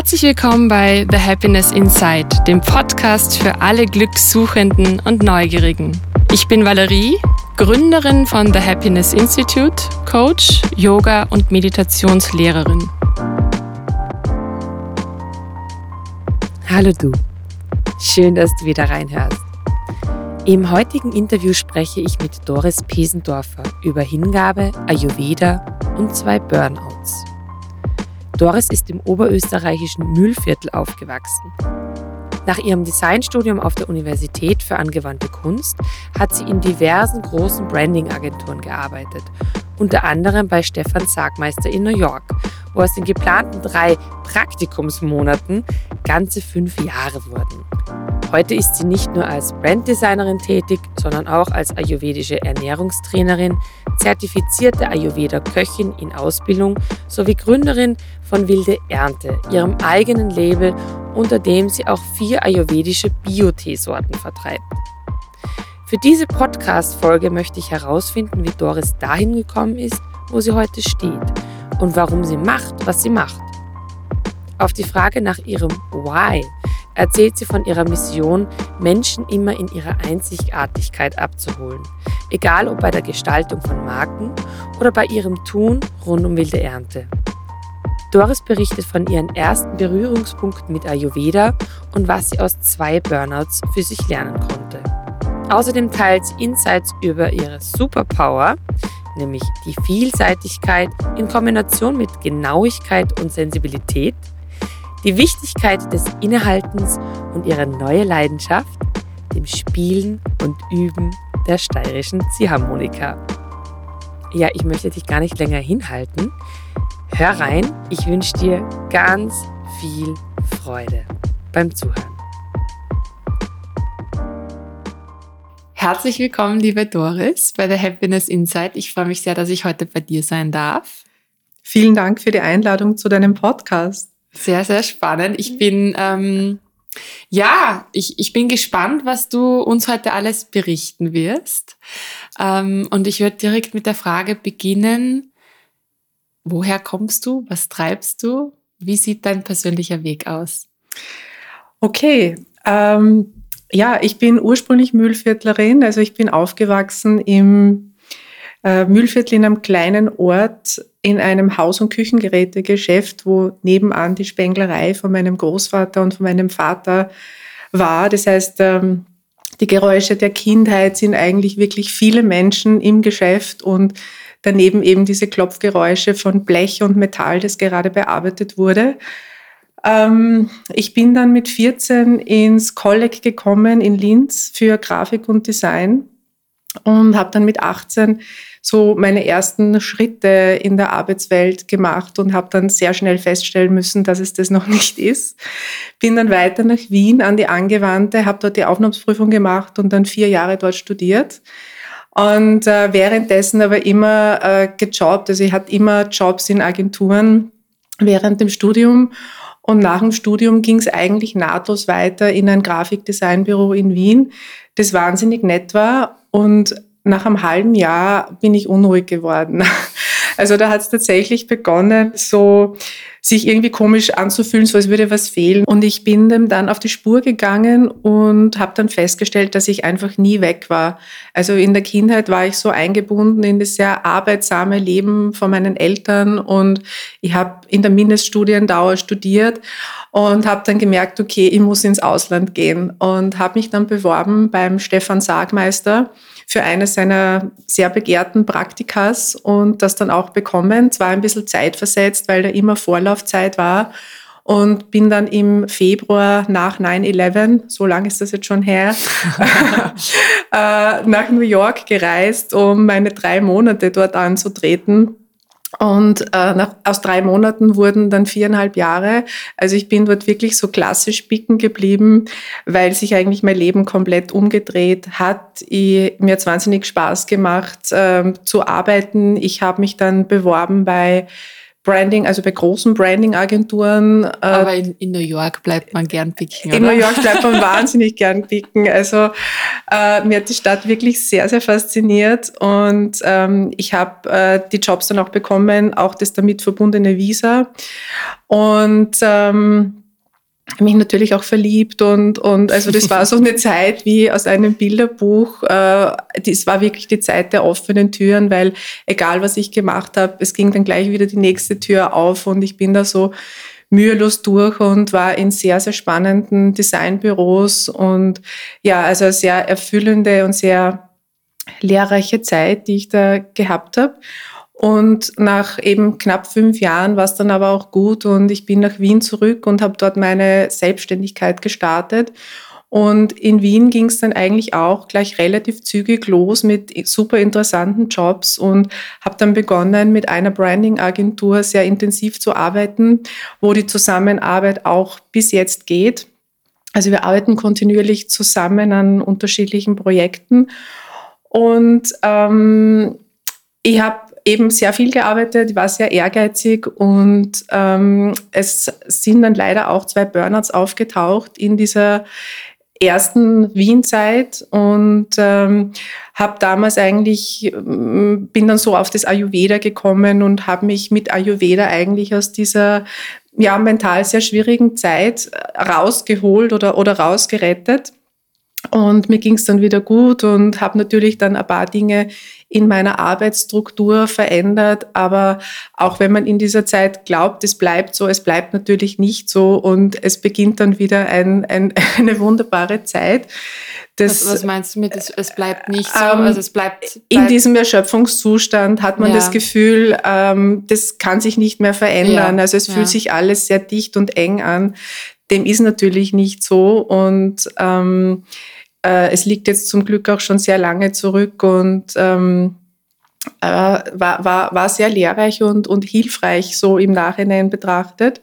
Herzlich willkommen bei The Happiness Inside, dem Podcast für alle Glückssuchenden und Neugierigen. Ich bin Valerie, Gründerin von The Happiness Institute, Coach, Yoga und Meditationslehrerin. Hallo du, schön, dass du wieder reinhörst. Im heutigen Interview spreche ich mit Doris Pesendorfer über Hingabe, Ayurveda und zwei Burnouts. Doris ist im oberösterreichischen Mühlviertel aufgewachsen. Nach ihrem Designstudium auf der Universität für angewandte Kunst hat sie in diversen großen Branding-Agenturen gearbeitet, unter anderem bei Stefan Sargmeister in New York, wo aus den geplanten drei Praktikumsmonaten ganze fünf Jahre wurden. Heute ist sie nicht nur als Branddesignerin tätig, sondern auch als ayurvedische Ernährungstrainerin, zertifizierte Ayurveda-Köchin in Ausbildung sowie Gründerin von Wilde Ernte, ihrem eigenen Label, unter dem sie auch vier ayurvedische Bio-Teesorten vertreibt. Für diese Podcast-Folge möchte ich herausfinden, wie Doris dahin gekommen ist, wo sie heute steht und warum sie macht, was sie macht. Auf die Frage nach ihrem Why erzählt sie von ihrer Mission, Menschen immer in ihrer Einzigartigkeit abzuholen, egal ob bei der Gestaltung von Marken oder bei ihrem Tun rund um wilde Ernte. Doris berichtet von ihren ersten Berührungspunkten mit Ayurveda und was sie aus zwei Burnouts für sich lernen konnte. Außerdem teilt sie Insights über ihre Superpower, nämlich die Vielseitigkeit in Kombination mit Genauigkeit und Sensibilität, die Wichtigkeit des Innehaltens und ihre neue Leidenschaft, dem Spielen und Üben der steirischen Ziehharmonika. Ja, ich möchte dich gar nicht länger hinhalten. Hör rein, ich wünsche dir ganz viel Freude beim Zuhören. Herzlich willkommen, liebe Doris, bei der Happiness Insight. Ich freue mich sehr, dass ich heute bei dir sein darf. Vielen Dank für die Einladung zu deinem Podcast. Sehr, sehr spannend. Ich bin, ähm, ja, ich, ich bin gespannt, was du uns heute alles berichten wirst. Ähm, und ich würde direkt mit der Frage beginnen, woher kommst du? Was treibst du? Wie sieht dein persönlicher Weg aus? Okay, ähm, ja, ich bin ursprünglich Mühlviertlerin, also ich bin aufgewachsen im äh, Mühlviertel in einem kleinen Ort in einem Haus- und Küchengerätegeschäft, wo nebenan die Spenglerei von meinem Großvater und von meinem Vater war. Das heißt, ähm, die Geräusche der Kindheit sind eigentlich wirklich viele Menschen im Geschäft und daneben eben diese Klopfgeräusche von Blech und Metall, das gerade bearbeitet wurde. Ähm, ich bin dann mit 14 ins Kolleg gekommen in Linz für Grafik und Design und habe dann mit 18 so meine ersten Schritte in der Arbeitswelt gemacht und habe dann sehr schnell feststellen müssen, dass es das noch nicht ist. Bin dann weiter nach Wien an die Angewandte, habe dort die Aufnahmsprüfung gemacht und dann vier Jahre dort studiert. Und äh, währenddessen aber immer äh, gejobbt. Also ich hatte immer Jobs in Agenturen während dem Studium. Und nach dem Studium ging es eigentlich nahtlos weiter in ein Grafikdesignbüro in Wien, das wahnsinnig nett war. Und nach einem halben Jahr bin ich unruhig geworden. Also da hat es tatsächlich begonnen, so sich irgendwie komisch anzufühlen, so als würde was fehlen. Und ich bin dem dann auf die Spur gegangen und habe dann festgestellt, dass ich einfach nie weg war. Also in der Kindheit war ich so eingebunden in das sehr arbeitsame Leben von meinen Eltern und ich habe in der Mindeststudiendauer studiert und habe dann gemerkt, okay, ich muss ins Ausland gehen und habe mich dann beworben beim Stefan Sargmeister für eines seiner sehr begehrten Praktikas und das dann auch bekommen. Zwar ein bisschen zeitversetzt, weil da immer Vorlaufzeit war und bin dann im Februar nach 9-11, so lange ist das jetzt schon her, äh, nach New York gereist, um meine drei Monate dort anzutreten und äh, nach, aus drei Monaten wurden dann viereinhalb Jahre. Also ich bin dort wirklich so klassisch bicken geblieben, weil sich eigentlich mein Leben komplett umgedreht hat. Ich, mir hat wahnsinnig Spaß gemacht äh, zu arbeiten. Ich habe mich dann beworben bei Branding, also bei großen Branding-Agenturen. Äh, Aber in, in, New York bleibt man gern picken, In New York bleibt man wahnsinnig gern picken. Also äh, mir hat die Stadt wirklich sehr, sehr fasziniert und ähm, ich habe äh, die Jobs dann auch bekommen, auch das damit verbundene Visa. Und ähm, mich natürlich auch verliebt und, und also das war so eine Zeit wie aus einem Bilderbuch. Äh, das war wirklich die Zeit der offenen Türen, weil egal was ich gemacht habe, es ging dann gleich wieder die nächste Tür auf und ich bin da so mühelos durch und war in sehr, sehr spannenden Designbüros und ja, also eine sehr erfüllende und sehr lehrreiche Zeit, die ich da gehabt habe. Und nach eben knapp fünf Jahren war es dann aber auch gut und ich bin nach Wien zurück und habe dort meine Selbstständigkeit gestartet. Und in Wien ging es dann eigentlich auch gleich relativ zügig los mit super interessanten Jobs und habe dann begonnen, mit einer Branding-Agentur sehr intensiv zu arbeiten, wo die Zusammenarbeit auch bis jetzt geht. Also wir arbeiten kontinuierlich zusammen an unterschiedlichen Projekten. Und ähm, ich habe eben sehr viel gearbeitet, war sehr ehrgeizig und ähm, es sind dann leider auch zwei Burnouts aufgetaucht in dieser ersten Wien-Zeit und ähm, habe damals eigentlich, ähm, bin dann so auf das Ayurveda gekommen und habe mich mit Ayurveda eigentlich aus dieser ja, mental sehr schwierigen Zeit rausgeholt oder, oder rausgerettet. Und mir ging es dann wieder gut und habe natürlich dann ein paar Dinge in meiner Arbeitsstruktur verändert. Aber auch wenn man in dieser Zeit glaubt, es bleibt so, es bleibt natürlich nicht so und es beginnt dann wieder ein, ein, eine wunderbare Zeit. Das, was, was, meinst du mit, es, es bleibt nicht so? Ähm, also es bleibt, bleibt, In diesem Erschöpfungszustand hat man ja. das Gefühl, ähm, das kann sich nicht mehr verändern. Ja. Also es ja. fühlt sich alles sehr dicht und eng an. Dem ist natürlich nicht so und ähm, äh, es liegt jetzt zum Glück auch schon sehr lange zurück und ähm, äh, war, war, war sehr lehrreich und, und hilfreich so im Nachhinein betrachtet.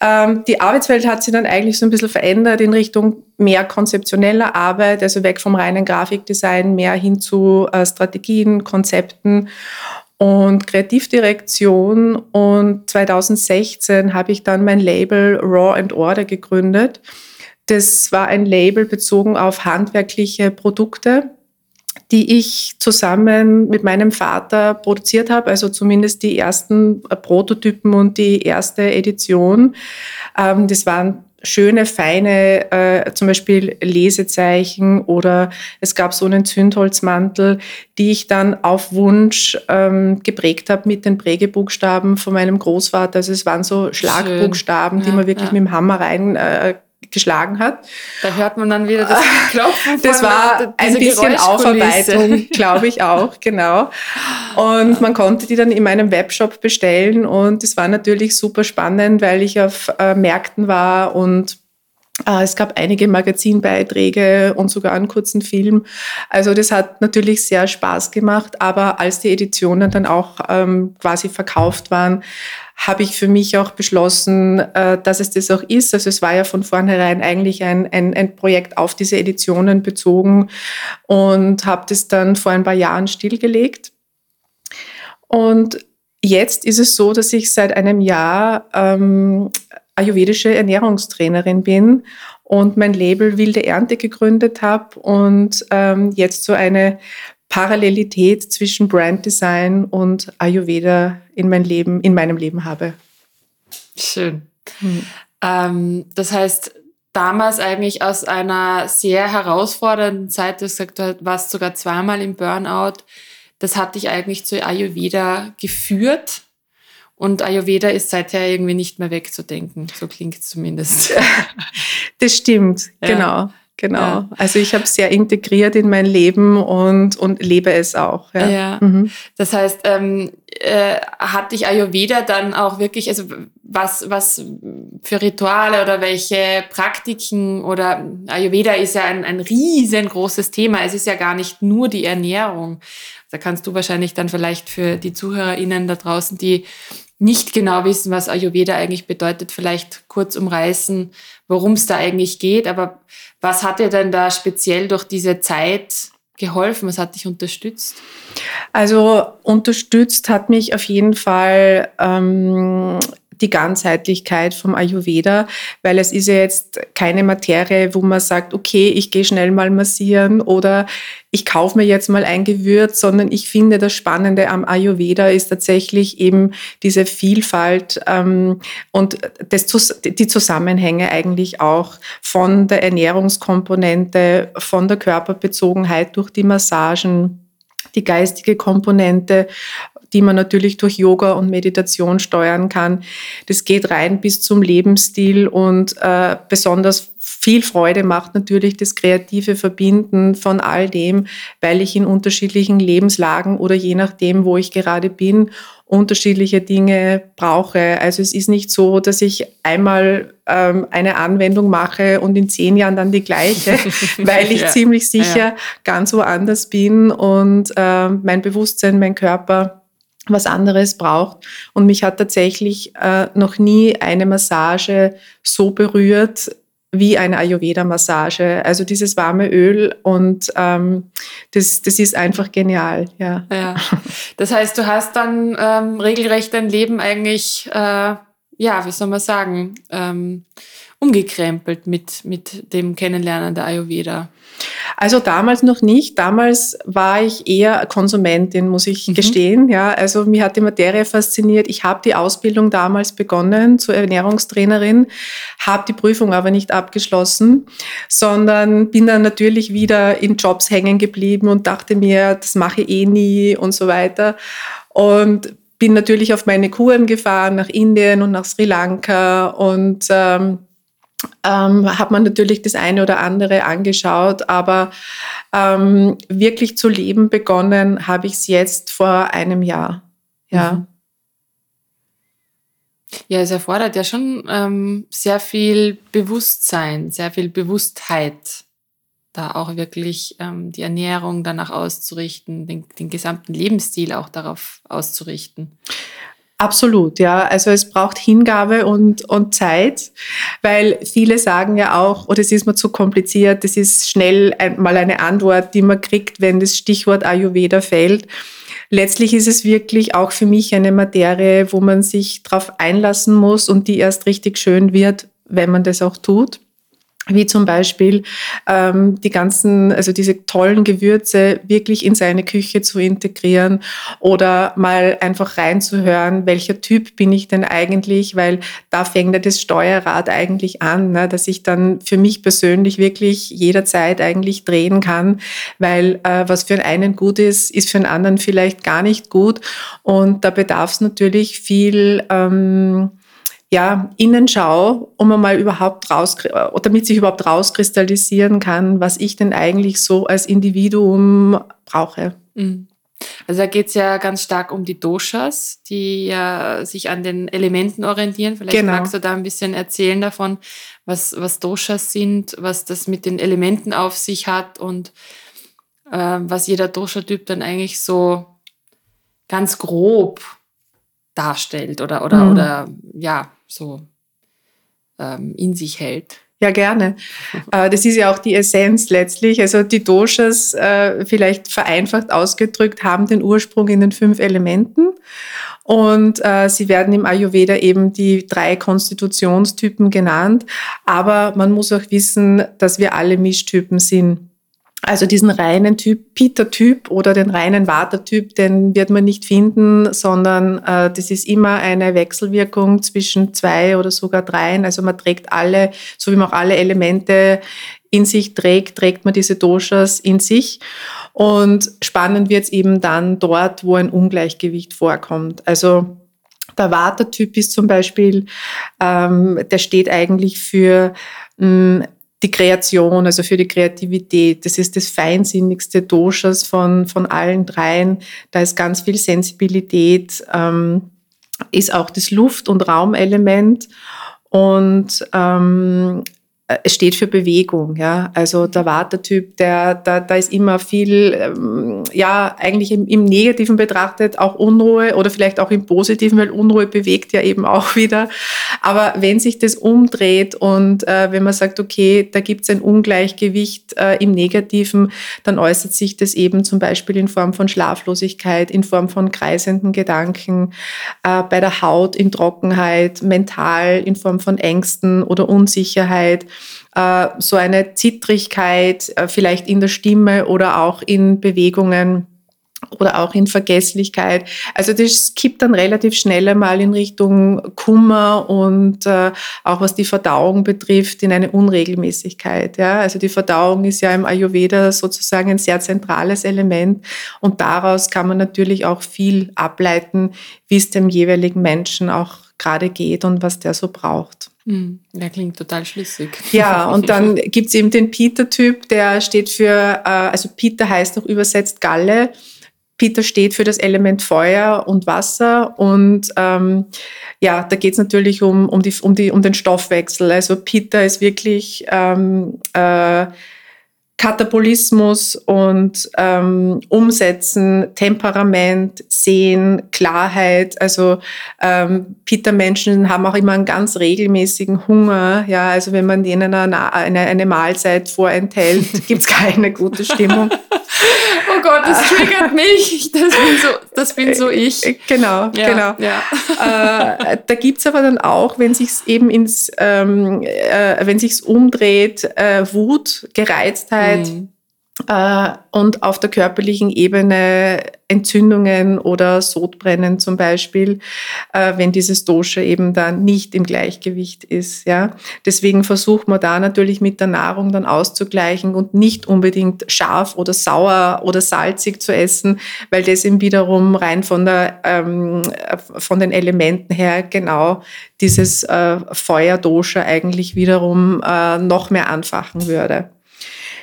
Ähm, die Arbeitswelt hat sich dann eigentlich so ein bisschen verändert in Richtung mehr konzeptioneller Arbeit, also weg vom reinen Grafikdesign, mehr hin zu äh, Strategien, Konzepten und Kreativdirektion. Und 2016 habe ich dann mein Label Raw and Order gegründet das war ein Label bezogen auf handwerkliche Produkte, die ich zusammen mit meinem Vater produziert habe, also zumindest die ersten Prototypen und die erste Edition. Ähm, das waren schöne, feine, äh, zum Beispiel Lesezeichen oder es gab so einen Zündholzmantel, die ich dann auf Wunsch ähm, geprägt habe mit den Prägebuchstaben von meinem Großvater. Also es waren so Schlagbuchstaben, ja, die man wirklich ja. mit dem Hammer rein äh, geschlagen hat. Da hört man dann wieder das Klopfen. das war ein bisschen Aufarbeitung, glaube ich auch, genau. Und man konnte die dann in meinem Webshop bestellen und es war natürlich super spannend, weil ich auf äh, Märkten war und es gab einige Magazinbeiträge und sogar einen kurzen Film. Also das hat natürlich sehr Spaß gemacht, aber als die Editionen dann auch ähm, quasi verkauft waren, habe ich für mich auch beschlossen, äh, dass es das auch ist. Also es war ja von vornherein eigentlich ein, ein, ein Projekt auf diese Editionen bezogen und habe das dann vor ein paar Jahren stillgelegt. Und jetzt ist es so, dass ich seit einem Jahr ähm, ayurvedische Ernährungstrainerin bin und mein Label Wilde Ernte gegründet habe und ähm, jetzt so eine Parallelität zwischen Brand Design und Ayurveda in mein Leben, in meinem Leben habe. Schön. Hm. Ähm, das heißt, damals eigentlich aus einer sehr herausfordernden Zeit, du hast gesagt, du warst sogar zweimal im Burnout, das hat dich eigentlich zu Ayurveda geführt. Und Ayurveda ist seither irgendwie nicht mehr wegzudenken. So klingt es zumindest. Das stimmt, ja. genau. Genau. Ja. Also ich habe es sehr integriert in mein Leben und, und lebe es auch. Ja. ja. Mhm. Das heißt, ähm, äh, hat dich Ayurveda dann auch wirklich, also was, was für Rituale oder welche Praktiken oder Ayurveda ist ja ein, ein riesengroßes Thema. Es ist ja gar nicht nur die Ernährung. Da kannst du wahrscheinlich dann vielleicht für die ZuhörerInnen da draußen, die nicht genau wissen, was Ayurveda eigentlich bedeutet, vielleicht kurz umreißen, worum es da eigentlich geht. Aber was hat dir denn da speziell durch diese Zeit geholfen? Was hat dich unterstützt? Also unterstützt hat mich auf jeden Fall ähm, die Ganzheitlichkeit vom Ayurveda, weil es ist ja jetzt keine Materie, wo man sagt, okay, ich gehe schnell mal massieren oder ich kaufe mir jetzt mal ein Gewürz, sondern ich finde, das Spannende am Ayurveda ist tatsächlich eben diese Vielfalt ähm, und das, die Zusammenhänge eigentlich auch von der Ernährungskomponente, von der Körperbezogenheit durch die Massagen die geistige Komponente, die man natürlich durch Yoga und Meditation steuern kann. Das geht rein bis zum Lebensstil und äh, besonders viel Freude macht natürlich das kreative Verbinden von all dem, weil ich in unterschiedlichen Lebenslagen oder je nachdem, wo ich gerade bin, unterschiedliche Dinge brauche. Also es ist nicht so, dass ich einmal ähm, eine Anwendung mache und in zehn Jahren dann die gleiche, weil ich ja. ziemlich sicher ja. ganz woanders bin und äh, mein Bewusstsein, mein Körper was anderes braucht. Und mich hat tatsächlich äh, noch nie eine Massage so berührt wie eine Ayurveda-Massage. Also dieses warme Öl und ähm, das, das ist einfach genial. Ja. ja. Das heißt, du hast dann ähm, regelrecht dein Leben eigentlich, äh, ja, wie soll man sagen, ähm, umgekrempelt mit, mit dem Kennenlernen der Ayurveda. Also damals noch nicht. Damals war ich eher Konsumentin, muss ich mhm. gestehen. Ja, also mir hat die Materie fasziniert. Ich habe die Ausbildung damals begonnen zur Ernährungstrainerin, habe die Prüfung aber nicht abgeschlossen, sondern bin dann natürlich wieder in Jobs hängen geblieben und dachte mir, das mache ich eh nie und so weiter. Und bin natürlich auf meine Kuren gefahren nach Indien und nach Sri Lanka und ähm, ähm, hat man natürlich das eine oder andere angeschaut, aber ähm, wirklich zu leben begonnen habe ich es jetzt vor einem Jahr. Ja. Mhm. Ja, es erfordert ja schon ähm, sehr viel Bewusstsein, sehr viel Bewusstheit, da auch wirklich ähm, die Ernährung danach auszurichten, den, den gesamten Lebensstil auch darauf auszurichten. Absolut, ja. Also es braucht Hingabe und, und Zeit, weil viele sagen ja auch, oh, es ist mir zu kompliziert, das ist schnell mal eine Antwort, die man kriegt, wenn das Stichwort Ayurveda fällt. Letztlich ist es wirklich auch für mich eine Materie, wo man sich darauf einlassen muss und die erst richtig schön wird, wenn man das auch tut wie zum Beispiel ähm, die ganzen, also diese tollen Gewürze wirklich in seine Küche zu integrieren oder mal einfach reinzuhören, welcher Typ bin ich denn eigentlich, weil da fängt ja das Steuerrad eigentlich an, ne, dass ich dann für mich persönlich wirklich jederzeit eigentlich drehen kann, weil äh, was für einen gut ist, ist für einen anderen vielleicht gar nicht gut. Und da bedarf es natürlich viel ähm, ja, Innenschau, um mal überhaupt raus, damit sich überhaupt rauskristallisieren kann, was ich denn eigentlich so als Individuum brauche. Mhm. Also da geht es ja ganz stark um die Doshas, die ja sich an den Elementen orientieren. Vielleicht genau. magst du da ein bisschen erzählen davon, was, was Doshas sind, was das mit den Elementen auf sich hat und äh, was jeder Dosha-Typ dann eigentlich so ganz grob darstellt oder, oder, mhm. oder ja, so ähm, in sich hält. Ja, gerne. Äh, das ist ja auch die Essenz letztlich. Also die Doshas, äh, vielleicht vereinfacht ausgedrückt, haben den Ursprung in den fünf Elementen. Und äh, sie werden im Ayurveda eben die drei Konstitutionstypen genannt. Aber man muss auch wissen, dass wir alle Mischtypen sind. Also diesen reinen Typ, Peter-Typ oder den reinen Water-Typ, den wird man nicht finden, sondern äh, das ist immer eine Wechselwirkung zwischen zwei oder sogar dreien. Also man trägt alle, so wie man auch alle Elemente in sich trägt, trägt man diese Doshas in sich. Und spannend wird es eben dann dort, wo ein Ungleichgewicht vorkommt. Also der Water-Typ ist zum Beispiel, ähm, der steht eigentlich für mh, die Kreation, also für die Kreativität. Das ist das feinsinnigste Doshas von, von allen dreien. Da ist ganz viel Sensibilität, ähm, ist auch das Luft- und Raumelement. Und ähm, äh, es steht für Bewegung, ja. Also der Vata-Typ, der, da, da ist immer viel, ähm, ja, eigentlich im, im Negativen betrachtet auch Unruhe oder vielleicht auch im Positiven, weil Unruhe bewegt ja eben auch wieder. Aber wenn sich das umdreht und äh, wenn man sagt, okay, da gibt es ein Ungleichgewicht äh, im Negativen, dann äußert sich das eben zum Beispiel in Form von Schlaflosigkeit, in Form von kreisenden Gedanken, äh, bei der Haut in Trockenheit, mental in Form von Ängsten oder Unsicherheit, äh, so eine Zittrigkeit äh, vielleicht in der Stimme oder auch in Bewegungen oder auch in Vergesslichkeit. Also das kippt dann relativ schnell einmal in Richtung Kummer und äh, auch was die Verdauung betrifft, in eine Unregelmäßigkeit. Ja? Also die Verdauung ist ja im Ayurveda sozusagen ein sehr zentrales Element und daraus kann man natürlich auch viel ableiten, wie es dem jeweiligen Menschen auch gerade geht und was der so braucht. Hm, der klingt total schlüssig. Ja, und dann gibt es eben den Peter-Typ, der steht für, äh, also Peter heißt auch übersetzt Galle. Peter steht für das Element Feuer und Wasser und ähm, ja, da geht es natürlich um, um, die, um, die, um den Stoffwechsel. Also Peter ist wirklich ähm, äh, Katabolismus und ähm, Umsetzen, Temperament, Sehen, Klarheit. Also ähm, Peter-Menschen haben auch immer einen ganz regelmäßigen Hunger. Ja, also wenn man denen eine, eine, eine Mahlzeit vorenthält, gibt es keine gute Stimmung. Oh Gott, das triggert mich. Das bin so, das bin so ich. Genau, ja, genau. Ja. Äh, da gibt es aber dann auch, wenn sich eben ins, ähm, äh, wenn sich's umdreht, äh, Wut, Gereiztheit, mhm. Äh, und auf der körperlichen Ebene Entzündungen oder Sodbrennen zum Beispiel, äh, wenn dieses Dosha eben dann nicht im Gleichgewicht ist. Ja. Deswegen versucht man da natürlich mit der Nahrung dann auszugleichen und nicht unbedingt scharf oder sauer oder salzig zu essen, weil das eben wiederum rein von, der, ähm, von den Elementen her genau dieses äh, eigentlich wiederum äh, noch mehr anfachen würde.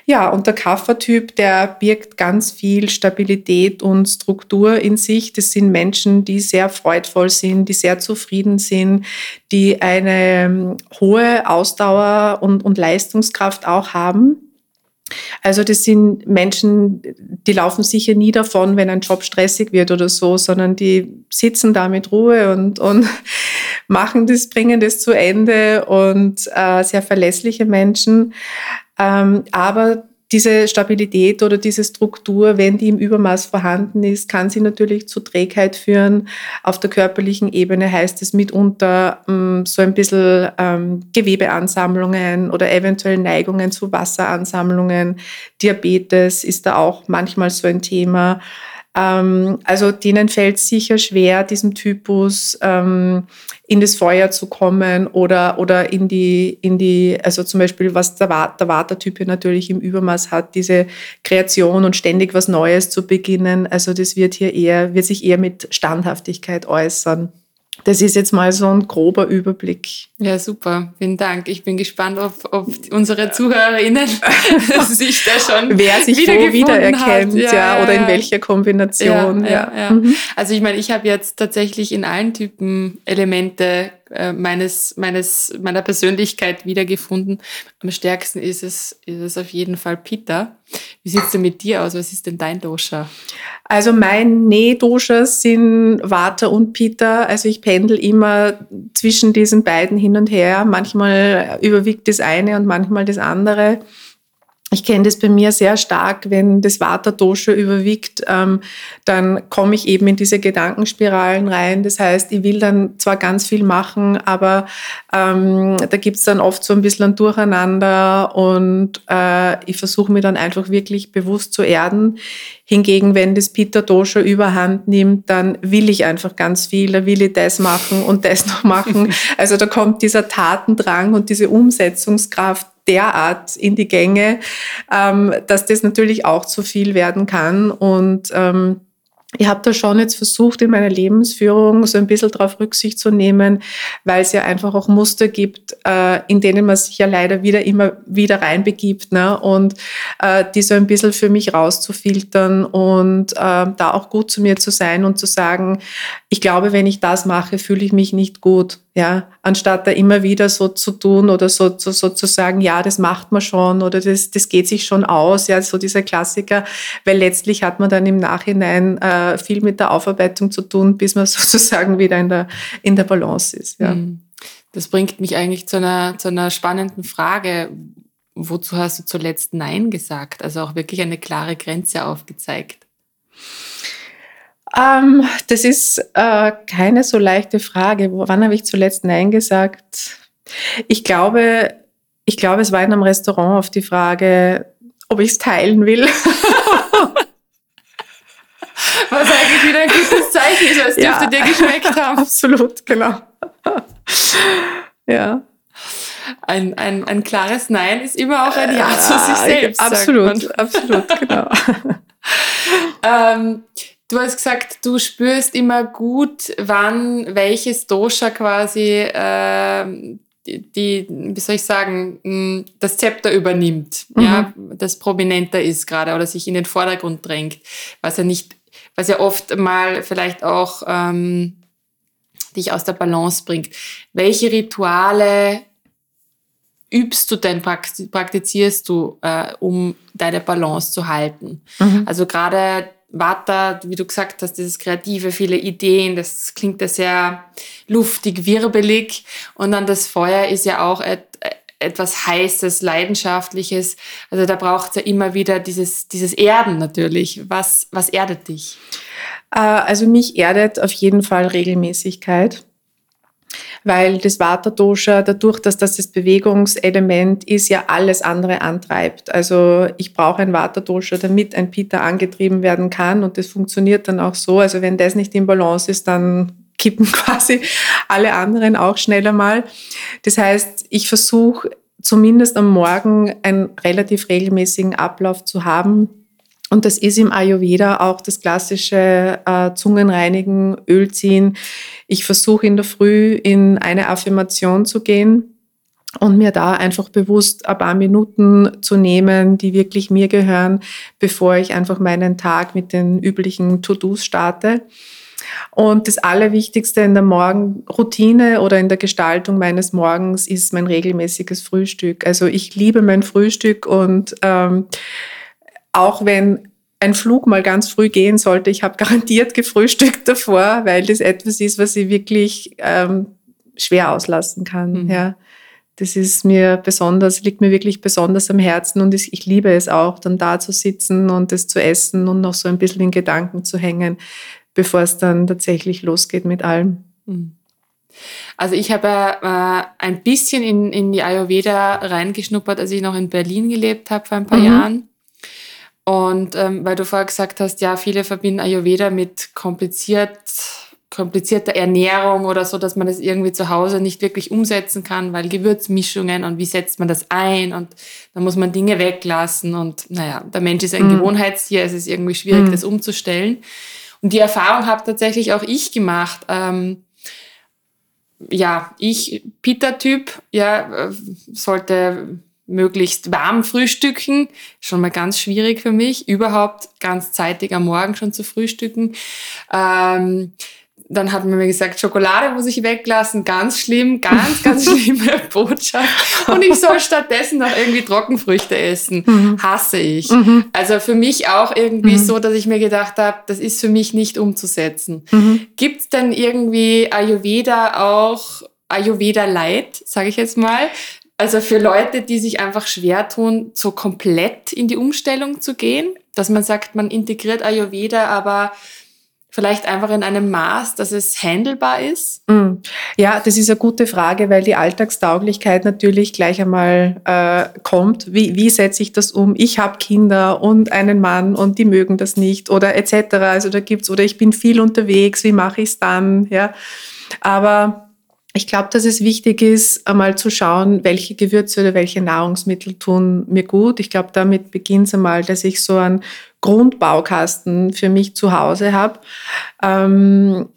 Ja, und der Kaffertyp, der birgt ganz viel Stabilität und Struktur in sich. Das sind Menschen, die sehr freudvoll sind, die sehr zufrieden sind, die eine ähm, hohe Ausdauer und, und Leistungskraft auch haben. Also das sind Menschen, die laufen sicher nie davon, wenn ein Job stressig wird oder so, sondern die sitzen da mit Ruhe und, und machen das, bringen das zu Ende und äh, sehr verlässliche Menschen. Ähm, aber diese Stabilität oder diese Struktur, wenn die im Übermaß vorhanden ist, kann sie natürlich zu Trägheit führen. Auf der körperlichen Ebene heißt es mitunter ähm, so ein bisschen ähm, Gewebeansammlungen oder eventuell Neigungen zu Wasseransammlungen. Diabetes ist da auch manchmal so ein Thema. Ähm, also denen fällt sicher schwer, diesem Typus ähm, in das Feuer zu kommen oder, oder in die, in die, also zum Beispiel, was der, der Vata-Typ natürlich im Übermaß hat, diese Kreation und ständig was Neues zu beginnen. Also das wird hier eher, wird sich eher mit Standhaftigkeit äußern. Das ist jetzt mal so ein grober Überblick. Ja, super. Vielen Dank. Ich bin gespannt, ob, ob unsere Zuhörerinnen sich da schon Wer sich wo wiedererkennt, ja, ja, oder in welcher Kombination. Ja, ja. Mhm. Also ich meine, ich habe jetzt tatsächlich in allen Typen Elemente äh, meines, meines, meiner Persönlichkeit wiedergefunden. Am stärksten ist es, ist es auf jeden Fall Peter. Wie sieht es denn mit dir aus? Was ist denn dein Dosha? Also mein Nee-Doshas sind Vata und Pitta. Also ich pendel immer zwischen diesen beiden hin und her. Manchmal überwiegt das eine und manchmal das andere ich kenne das bei mir sehr stark, wenn das Vata-Dosha überwiegt, ähm, dann komme ich eben in diese Gedankenspiralen rein. Das heißt, ich will dann zwar ganz viel machen, aber ähm, da gibt's dann oft so ein bisschen ein Durcheinander und äh, ich versuche mir dann einfach wirklich bewusst zu erden. Hingegen, wenn das Pitta-Dosha überhand nimmt, dann will ich einfach ganz viel, da will ich das machen und das noch machen. Also da kommt dieser Tatendrang und diese Umsetzungskraft derart in die Gänge, ähm, dass das natürlich auch zu viel werden kann. Und ähm, ich habe da schon jetzt versucht, in meiner Lebensführung so ein bisschen darauf Rücksicht zu nehmen, weil es ja einfach auch Muster gibt, äh, in denen man sich ja leider wieder immer wieder reinbegibt ne? und äh, die so ein bisschen für mich rauszufiltern und äh, da auch gut zu mir zu sein und zu sagen, ich glaube, wenn ich das mache, fühle ich mich nicht gut. Ja, anstatt da immer wieder so zu tun oder so, so, so zu sagen, ja, das macht man schon oder das, das geht sich schon aus, ja, so dieser Klassiker, weil letztlich hat man dann im Nachhinein äh, viel mit der Aufarbeitung zu tun, bis man sozusagen wieder in der, in der Balance ist. Ja. Mhm. Das bringt mich eigentlich zu einer, zu einer spannenden Frage. Wozu hast du zuletzt Nein gesagt? Also auch wirklich eine klare Grenze aufgezeigt. Ähm, das ist äh, keine so leichte Frage. Wann habe ich zuletzt Nein gesagt? Ich glaube, ich glaube, es war in einem Restaurant auf die Frage, ob ich es teilen will. Was eigentlich wieder ein gutes Zeichen ist, als dürfte ja, dir geschmeckt haben. Absolut, genau. ja. Ein, ein, ein klares Nein ist immer auch ein Ja zu sich selbst. Absolut, absolut, genau. ähm, du hast gesagt, du spürst immer gut, wann welches Dosha quasi äh, die, wie soll ich sagen, das Zepter übernimmt, mhm. ja, das prominenter ist gerade oder sich in den Vordergrund drängt, was ja nicht, was ja oft mal vielleicht auch ähm, dich aus der Balance bringt. Welche Rituale übst du denn, praktizierst du, äh, um deine Balance zu halten? Mhm. Also gerade Vata, wie du gesagt hast, dieses Kreative, viele Ideen, das klingt ja sehr luftig, wirbelig. Und dann das Feuer ist ja auch et, etwas Heißes, Leidenschaftliches. Also da braucht es ja immer wieder dieses, dieses Erden natürlich. Was, was erdet dich? Äh, also mich erdet auf jeden Fall Regelmäßigkeit, weil das Vata-Dosha, dadurch, dass das das Bewegungselement ist, ja alles andere antreibt. Also ich brauche ein Vata-Dosha, damit ein Pitta angetrieben werden kann und das funktioniert dann auch so. Also wenn das nicht in Balance ist, dann kippen quasi alle anderen auch schneller mal. Das heißt, ich versuche zumindest am Morgen einen relativ regelmäßigen Ablauf zu haben, und das ist im Ayurveda auch das klassische äh, Zungenreinigen, Ölziehen. Ich versuche in der Früh in eine Affirmation zu gehen und mir da einfach bewusst ein paar Minuten zu nehmen, die wirklich mir gehören, bevor ich einfach meinen Tag mit den üblichen To-Dos starte. Und das Allerwichtigste in der Morgenroutine oder in der Gestaltung meines Morgens ist mein regelmäßiges Frühstück. Also ich liebe mein Frühstück und ähm, auch wenn ein Flug mal ganz früh gehen sollte, ich habe garantiert gefrühstückt davor, weil das etwas ist, was ich wirklich ähm, schwer auslassen kann. Mhm. Ja. Das ist mir besonders, liegt mir wirklich besonders am Herzen und ich, ich liebe es auch, dann da zu sitzen und es zu essen und noch so ein bisschen in Gedanken zu hängen, bevor es dann tatsächlich losgeht mit allem. Mhm. Also ich habe äh, ein bisschen in, in die Ayurveda reingeschnuppert, als ich noch in Berlin gelebt habe vor ein paar mhm. Jahren. Und ähm, weil du vorher gesagt hast, ja, viele verbinden Ayurveda mit kompliziert, komplizierter Ernährung oder so, dass man das irgendwie zu Hause nicht wirklich umsetzen kann, weil Gewürzmischungen und wie setzt man das ein und dann muss man Dinge weglassen und naja, der Mensch ist ein mhm. Gewohnheitstier, es ist irgendwie schwierig, mhm. das umzustellen. Und die Erfahrung habe tatsächlich auch ich gemacht. Ähm, ja, ich, Peter-Typ, ja, äh, sollte möglichst warm frühstücken. Schon mal ganz schwierig für mich, überhaupt ganz zeitig am Morgen schon zu frühstücken. Ähm, dann hat man mir gesagt, Schokolade muss ich weglassen, ganz schlimm, ganz, ganz schlimme Botschaft. Und ich soll stattdessen noch irgendwie Trockenfrüchte essen. Mhm. Hasse ich. Mhm. Also für mich auch irgendwie mhm. so, dass ich mir gedacht habe, das ist für mich nicht umzusetzen. Mhm. Gibt es denn irgendwie Ayurveda auch, Ayurveda Light, sage ich jetzt mal, also für Leute, die sich einfach schwer tun, so komplett in die Umstellung zu gehen, dass man sagt, man integriert Ayurveda, aber vielleicht einfach in einem Maß, dass es handelbar ist? Mm. Ja, das ist eine gute Frage, weil die Alltagstauglichkeit natürlich gleich einmal äh, kommt. Wie, wie setze ich das um? Ich habe Kinder und einen Mann und die mögen das nicht oder etc. Also da gibt's oder ich bin viel unterwegs. Wie mache ich es dann? Ja, aber ich glaube, dass es wichtig ist, einmal zu schauen, welche Gewürze oder welche Nahrungsmittel tun mir gut. Ich glaube, damit beginnt es einmal, dass ich so einen Grundbaukasten für mich zu Hause habe. Ähm,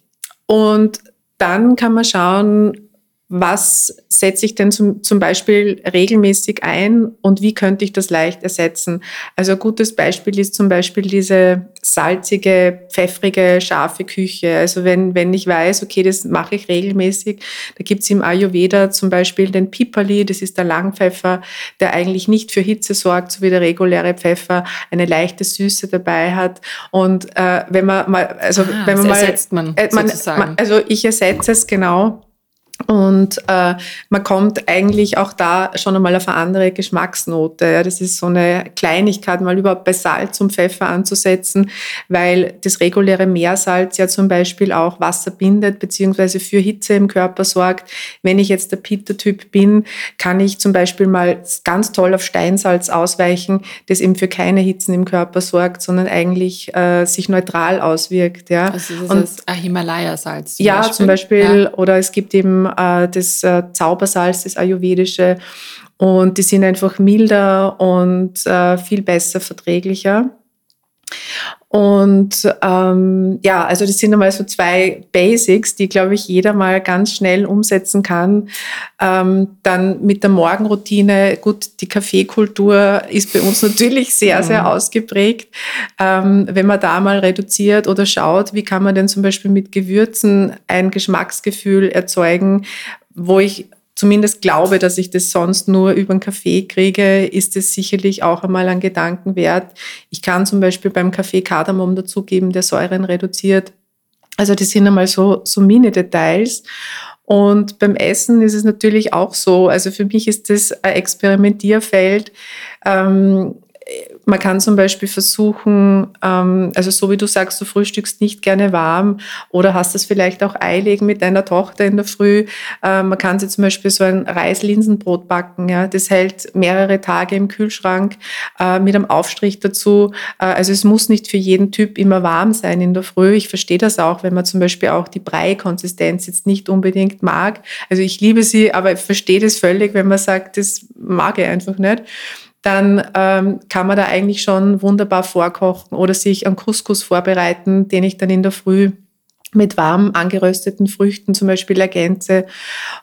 und dann kann man schauen, was setze ich denn zum, zum Beispiel regelmäßig ein und wie könnte ich das leicht ersetzen? Also ein gutes Beispiel ist zum Beispiel diese salzige, pfeffrige, scharfe Küche. Also wenn, wenn ich weiß, okay, das mache ich regelmäßig, da gibt es im Ayurveda zum Beispiel den Pipali, das ist der Langpfeffer, der eigentlich nicht für Hitze sorgt, so wie der reguläre Pfeffer, eine leichte Süße dabei hat. Und äh, wenn man mal, also ah, wenn man mal, ersetzt man, äh, man, man, also ich ersetze es genau und äh, man kommt eigentlich auch da schon einmal auf eine andere Geschmacksnote. Ja. Das ist so eine Kleinigkeit, mal überhaupt bei Salz und Pfeffer anzusetzen, weil das reguläre Meersalz ja zum Beispiel auch Wasser bindet, beziehungsweise für Hitze im Körper sorgt. Wenn ich jetzt der Pitta-Typ bin, kann ich zum Beispiel mal ganz toll auf Steinsalz ausweichen, das eben für keine Hitzen im Körper sorgt, sondern eigentlich äh, sich neutral auswirkt. Ja. Also das und, Himalaya-Salz. Ja, Beispiel. zum Beispiel. Ja. Oder es gibt eben äh, das äh, Zaubersalz, das Ayurvedische. Und die sind einfach milder und äh, viel besser verträglicher. Und ähm, ja, also das sind einmal so zwei Basics, die, glaube ich, jeder mal ganz schnell umsetzen kann. Ähm, dann mit der Morgenroutine, gut, die Kaffeekultur ist bei uns natürlich sehr, sehr mhm. ausgeprägt. Ähm, wenn man da mal reduziert oder schaut, wie kann man denn zum Beispiel mit Gewürzen ein Geschmacksgefühl erzeugen, wo ich zumindest glaube, dass ich das sonst nur über einen Kaffee kriege, ist es sicherlich auch einmal ein Gedanken wert. Ich kann zum Beispiel beim Kaffee Kardamom dazugeben, der Säuren reduziert. Also das sind einmal so, so Mini-Details. Und beim Essen ist es natürlich auch so. Also für mich ist das ein Experimentierfeld. Ähm, man kann zum Beispiel versuchen, ähm, also so wie du sagst, du frühstückst nicht gerne warm oder hast es vielleicht auch eilig mit deiner Tochter in der Früh. Äh, man kann sich zum Beispiel so ein Reislinsenbrot backen. Ja? Das hält mehrere Tage im Kühlschrank äh, mit einem Aufstrich dazu. Äh, also es muss nicht für jeden Typ immer warm sein in der Früh. Ich verstehe das auch, wenn man zum Beispiel auch die Brei-Konsistenz jetzt nicht unbedingt mag. Also ich liebe sie, aber ich verstehe das völlig, wenn man sagt, das mag ich einfach nicht dann ähm, kann man da eigentlich schon wunderbar vorkochen oder sich einen Couscous vorbereiten, den ich dann in der Früh mit warm angerösteten Früchten zum Beispiel ergänze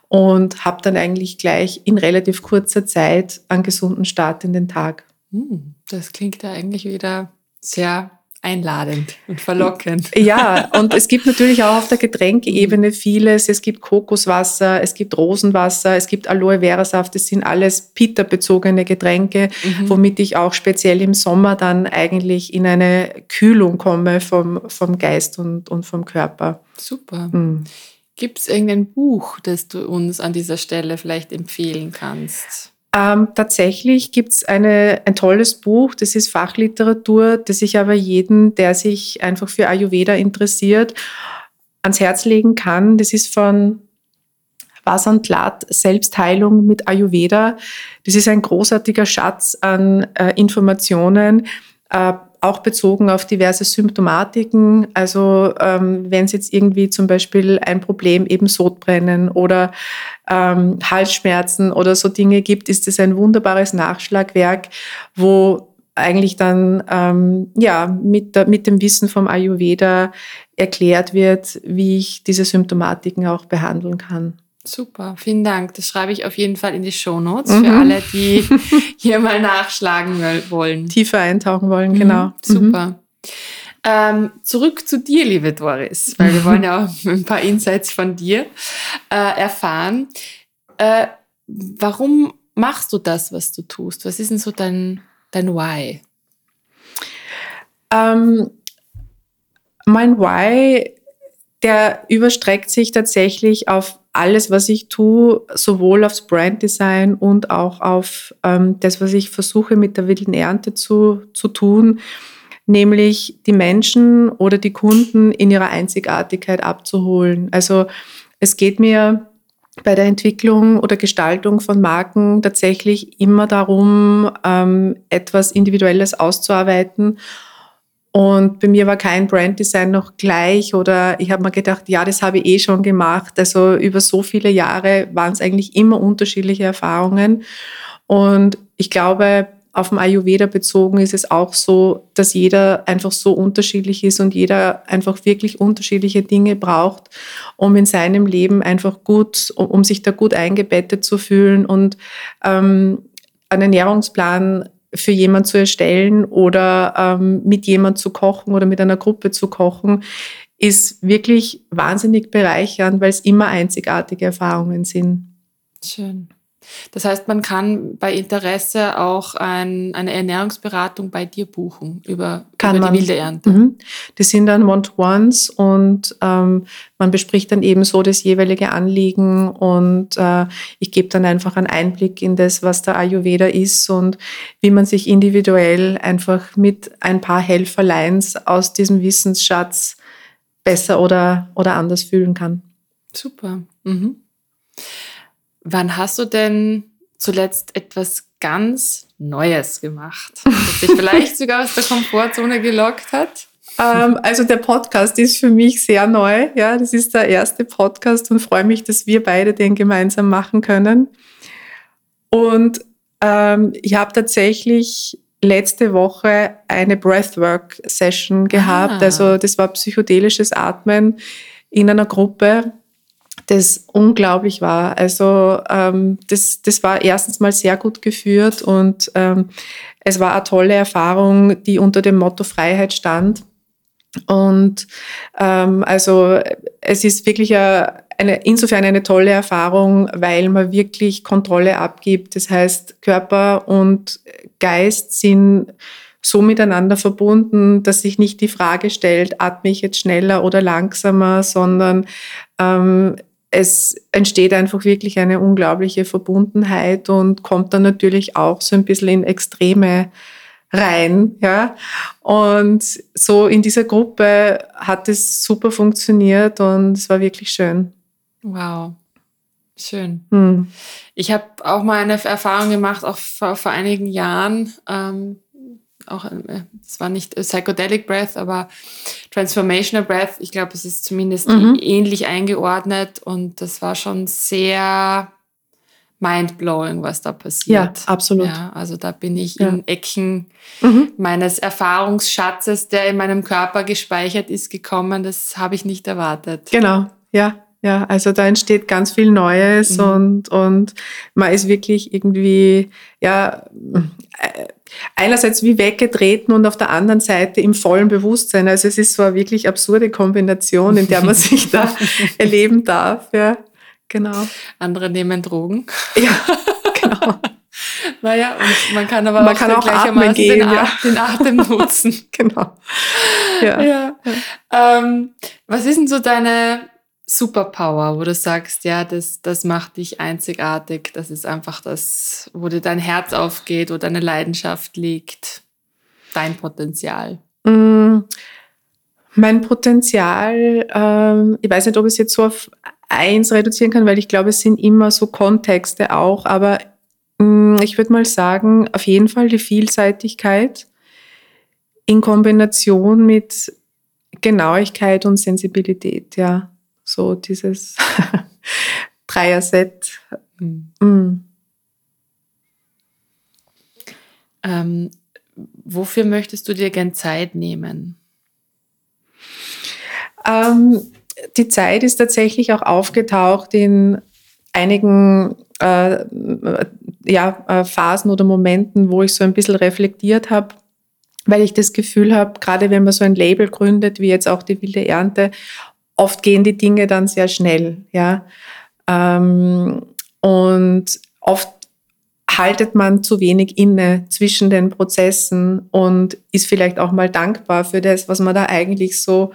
und habe dann eigentlich gleich in relativ kurzer Zeit einen gesunden Start in den Tag. Hm, das klingt ja eigentlich wieder sehr einladend und verlockend. Ja, und es gibt natürlich auch auf der Getränkeebene vieles. Es gibt Kokoswasser, es gibt Rosenwasser, es gibt Aloe Vera Saft. Das sind alles Pita-bezogene Getränke, mhm. womit ich auch speziell im Sommer dann eigentlich in eine Kühlung komme vom, vom Geist und, und vom Körper. Super. Mhm. Gibt es irgendein Buch, das du uns an dieser Stelle vielleicht empfehlen kannst? Ähm, tatsächlich gibt es ein tolles Buch, das ist Fachliteratur, das ich aber jeden, der sich einfach für Ayurveda interessiert, ans Herz legen kann. Das ist von Vasant Lat, Selbstheilung mit Ayurveda. Das ist ein großartiger Schatz an äh, Informationen. Äh, auch bezogen auf diverse Symptomatiken. Also ähm, wenn es jetzt irgendwie zum Beispiel ein Problem eben Sodbrennen oder ähm, Halsschmerzen oder so Dinge gibt, ist es ein wunderbares Nachschlagwerk, wo eigentlich dann ähm, ja mit, der, mit dem Wissen vom Ayurveda erklärt wird, wie ich diese Symptomatiken auch behandeln kann. Super, vielen Dank. Das schreibe ich auf jeden Fall in die Show Notes mhm. für alle, die hier mal nachschlagen wollen. Tiefer eintauchen wollen, genau. Mhm, super. Mhm. Ähm, zurück zu dir, liebe Doris, weil wir wollen ja auch ein paar Insights von dir äh, erfahren. Äh, warum machst du das, was du tust? Was ist denn so dein, dein Why? Ähm, mein Why, der überstreckt sich tatsächlich auf alles, was ich tue, sowohl aufs Branddesign und auch auf ähm, das, was ich versuche mit der wilden Ernte zu, zu tun, nämlich die Menschen oder die Kunden in ihrer Einzigartigkeit abzuholen. Also es geht mir bei der Entwicklung oder Gestaltung von Marken tatsächlich immer darum, ähm, etwas Individuelles auszuarbeiten und bei mir war kein Branddesign noch gleich oder ich habe mir gedacht, ja, das habe ich eh schon gemacht. Also über so viele Jahre waren es eigentlich immer unterschiedliche Erfahrungen. Und ich glaube, auf dem Ayurveda bezogen ist es auch so, dass jeder einfach so unterschiedlich ist und jeder einfach wirklich unterschiedliche Dinge braucht, um in seinem Leben einfach gut, um, um sich da gut eingebettet zu fühlen und ähm, einen Ernährungsplan für jemand zu erstellen oder ähm, mit jemand zu kochen oder mit einer Gruppe zu kochen, ist wirklich wahnsinnig bereichernd, weil es immer einzigartige Erfahrungen sind. Schön. Das heißt, man kann bei Interesse auch ein, eine Ernährungsberatung bei dir buchen über, kann über man. die wilde Ernte. Mhm. Die sind dann One-to-Ones und ähm, man bespricht dann eben so das jeweilige Anliegen und äh, ich gebe dann einfach einen Einblick in das, was der Ayurveda ist und wie man sich individuell einfach mit ein paar Helferleins aus diesem Wissensschatz besser oder, oder anders fühlen kann. Super. Mhm. Wann hast du denn zuletzt etwas ganz Neues gemacht, das dich vielleicht sogar aus der Komfortzone gelockt hat? Ähm, also der Podcast ist für mich sehr neu. Ja, das ist der erste Podcast und freue mich, dass wir beide den gemeinsam machen können. Und ähm, ich habe tatsächlich letzte Woche eine Breathwork-Session gehabt. Ah. Also das war psychedelisches Atmen in einer Gruppe das unglaublich war. Also ähm, das, das war erstens mal sehr gut geführt und ähm, es war eine tolle Erfahrung, die unter dem Motto Freiheit stand. Und ähm, also es ist wirklich eine, eine, insofern eine tolle Erfahrung, weil man wirklich Kontrolle abgibt. Das heißt, Körper und Geist sind so miteinander verbunden, dass sich nicht die Frage stellt, atme ich jetzt schneller oder langsamer, sondern ähm, es entsteht einfach wirklich eine unglaubliche Verbundenheit und kommt dann natürlich auch so ein bisschen in Extreme rein, ja. Und so in dieser Gruppe hat es super funktioniert und es war wirklich schön. Wow. Schön. Hm. Ich habe auch mal eine Erfahrung gemacht, auch vor, vor einigen Jahren. Ähm, auch, äh, es war nicht Psychedelic Breath, aber Transformational Breath. Ich glaube, es ist zumindest Mhm. ähnlich eingeordnet und das war schon sehr mindblowing, was da passiert. Ja, absolut. Ja, also da bin ich Ja. in Ecken Mhm. meines Erfahrungsschatzes, der in meinem Körper gespeichert ist, gekommen. Das habe ich nicht erwartet. Genau, ja. Ja, also da entsteht ganz viel Neues Mhm. und, und man ist wirklich irgendwie, ja, äh, einerseits wie weggetreten und auf der anderen Seite im vollen Bewusstsein. Also es ist so eine wirklich absurde Kombination, in der man sich da erleben darf, ja. Genau. Andere nehmen Drogen. Ja, genau. Naja, und man kann aber Man auch, kann auch gleichermaßen gehen, den, ja. Den Atem nutzen. Genau. Ja. ja. Ähm, was ist denn so deine Superpower, wo du sagst, ja, das, das macht dich einzigartig, das ist einfach das, wo dir dein Herz aufgeht, wo deine Leidenschaft liegt, dein Potenzial. Mm, Mein Potenzial, ähm, ich weiß nicht, ob ich es jetzt so auf eins reduzieren kann, weil ich glaube, es sind immer so Kontexte auch, aber mm, ich würde mal sagen, auf jeden Fall die Vielseitigkeit in Kombination mit Genauigkeit und Sensibilität, ja. So dieses Dreier-Set. Mm. Ähm, wofür möchtest du dir gern Zeit nehmen? Ähm, die Zeit ist tatsächlich auch aufgetaucht in einigen äh, ja, äh, Phasen oder Momenten, wo ich so ein bisschen reflektiert habe, weil ich das Gefühl habe, gerade wenn man so ein Label gründet, wie jetzt auch die wilde Ernte, oft gehen die Dinge dann sehr schnell. Ja? Ähm, und oft haltet man zu wenig inne zwischen den Prozessen und ist vielleicht auch mal dankbar für das, was man da eigentlich so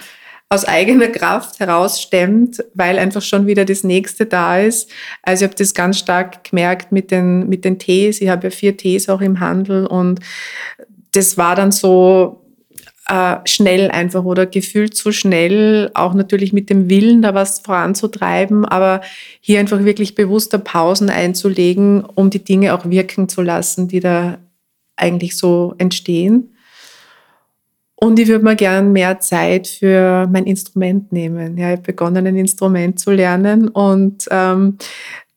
aus eigener Kraft herausstemmt, weil einfach schon wieder das nächste da ist. Also ich habe das ganz stark gemerkt mit den, mit den Tees. Ich habe ja vier Tees auch im Handel und das war dann so äh, schnell einfach oder gefühlt zu schnell, auch natürlich mit dem Willen, da was voranzutreiben, aber hier einfach wirklich bewusster Pausen einzulegen, um die Dinge auch wirken zu lassen, die da eigentlich so entstehen. Und ich würde mir gern mehr Zeit für mein Instrument nehmen. Ja, ich habe begonnen, ein Instrument zu lernen und ähm,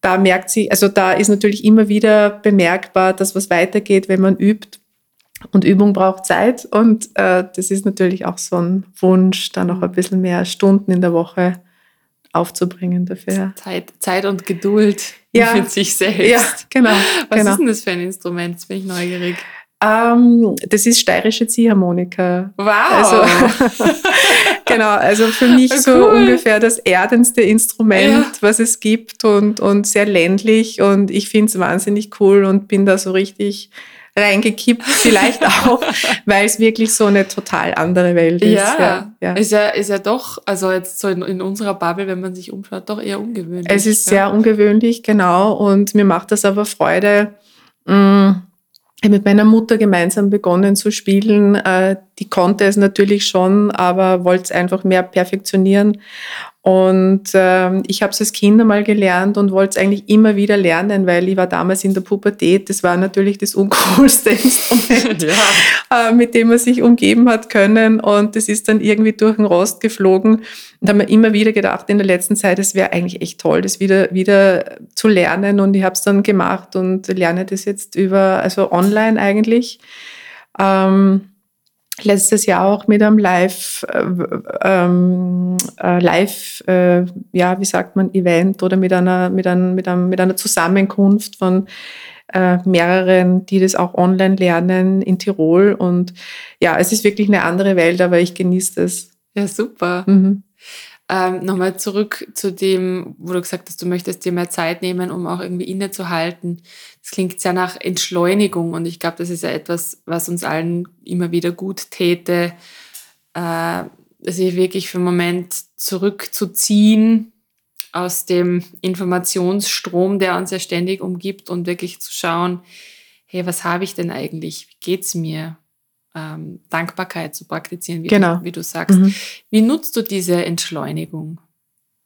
da merkt sie, also da ist natürlich immer wieder bemerkbar, dass was weitergeht, wenn man übt. Und Übung braucht Zeit. Und äh, das ist natürlich auch so ein Wunsch, da noch ein bisschen mehr Stunden in der Woche aufzubringen dafür. Zeit, Zeit und Geduld ja. mit sich selbst. Ja, genau. Was genau. ist denn das für ein Instrument? Jetzt bin ich neugierig. Ähm, das ist steirische Ziehharmonika. Wow! Also, genau, also für mich cool. so ungefähr das erdendste Instrument, ja. was es gibt und, und sehr ländlich und ich finde es wahnsinnig cool und bin da so richtig reingekippt, vielleicht auch, weil es wirklich so eine total andere Welt ist. Ja, ja, ja. Ist, ja ist ja doch, also jetzt so in, in, unserer Bubble, wenn man sich umschaut, doch eher ungewöhnlich. Es ist ja. sehr ungewöhnlich, genau, und mir macht das aber Freude. Mh, mm, ich habe mit meiner Mutter gemeinsam begonnen zu spielen. Äh, die konnte es natürlich schon, aber wollte es einfach mehr perfektionieren. Und ähm, ich habe es als Kind einmal gelernt und wollte es eigentlich immer wieder lernen, weil ich war damals in der Pubertät. Das war natürlich das uncoolste Instrument, ja. äh, mit dem man sich umgeben hat können. Und das ist dann irgendwie durch den Rost geflogen. Und habe mir immer wieder gedacht in der letzten Zeit, es wäre eigentlich echt toll, das wieder, wieder zu lernen. Und ich habe es dann gemacht und lerne das jetzt über, also online eigentlich. Ähm, letztes Jahr auch mit einem Live, äh, ähm, äh, Live, äh, ja, wie sagt man, Event oder mit einer, mit, einem, mit, einem, mit einer Zusammenkunft von äh, mehreren, die das auch online lernen in Tirol. Und ja, es ist wirklich eine andere Welt, aber ich genieße das. Ja, super. Mhm. Ähm, Nochmal zurück zu dem, wo du gesagt hast, du möchtest dir mehr Zeit nehmen, um auch irgendwie innezuhalten. Das klingt sehr nach Entschleunigung und ich glaube, das ist ja etwas, was uns allen immer wieder gut täte, äh, sich wirklich für einen Moment zurückzuziehen aus dem Informationsstrom, der uns ja ständig umgibt und wirklich zu schauen, hey, was habe ich denn eigentlich? Wie geht's mir? Ähm, Dankbarkeit zu praktizieren, wie, genau. du, wie du sagst. Mhm. Wie nutzt du diese Entschleunigung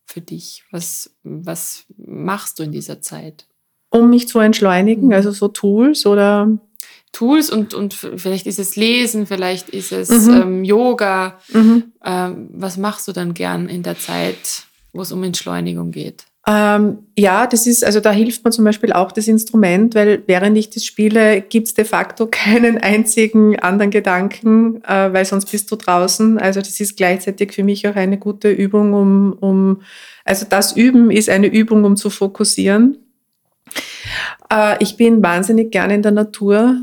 für dich? Was, was machst du in dieser Zeit? Um mich zu entschleunigen, mhm. also so Tools oder? Tools und, und vielleicht ist es Lesen, vielleicht ist es mhm. ähm, Yoga. Mhm. Ähm, was machst du dann gern in der Zeit, wo es um Entschleunigung geht? Ähm, ja, das ist, also da hilft mir zum Beispiel auch das Instrument, weil während ich das spiele, gibt es de facto keinen einzigen anderen Gedanken, äh, weil sonst bist du draußen. Also das ist gleichzeitig für mich auch eine gute Übung, um, um also das Üben ist eine Übung, um zu fokussieren. Äh, ich bin wahnsinnig gerne in der Natur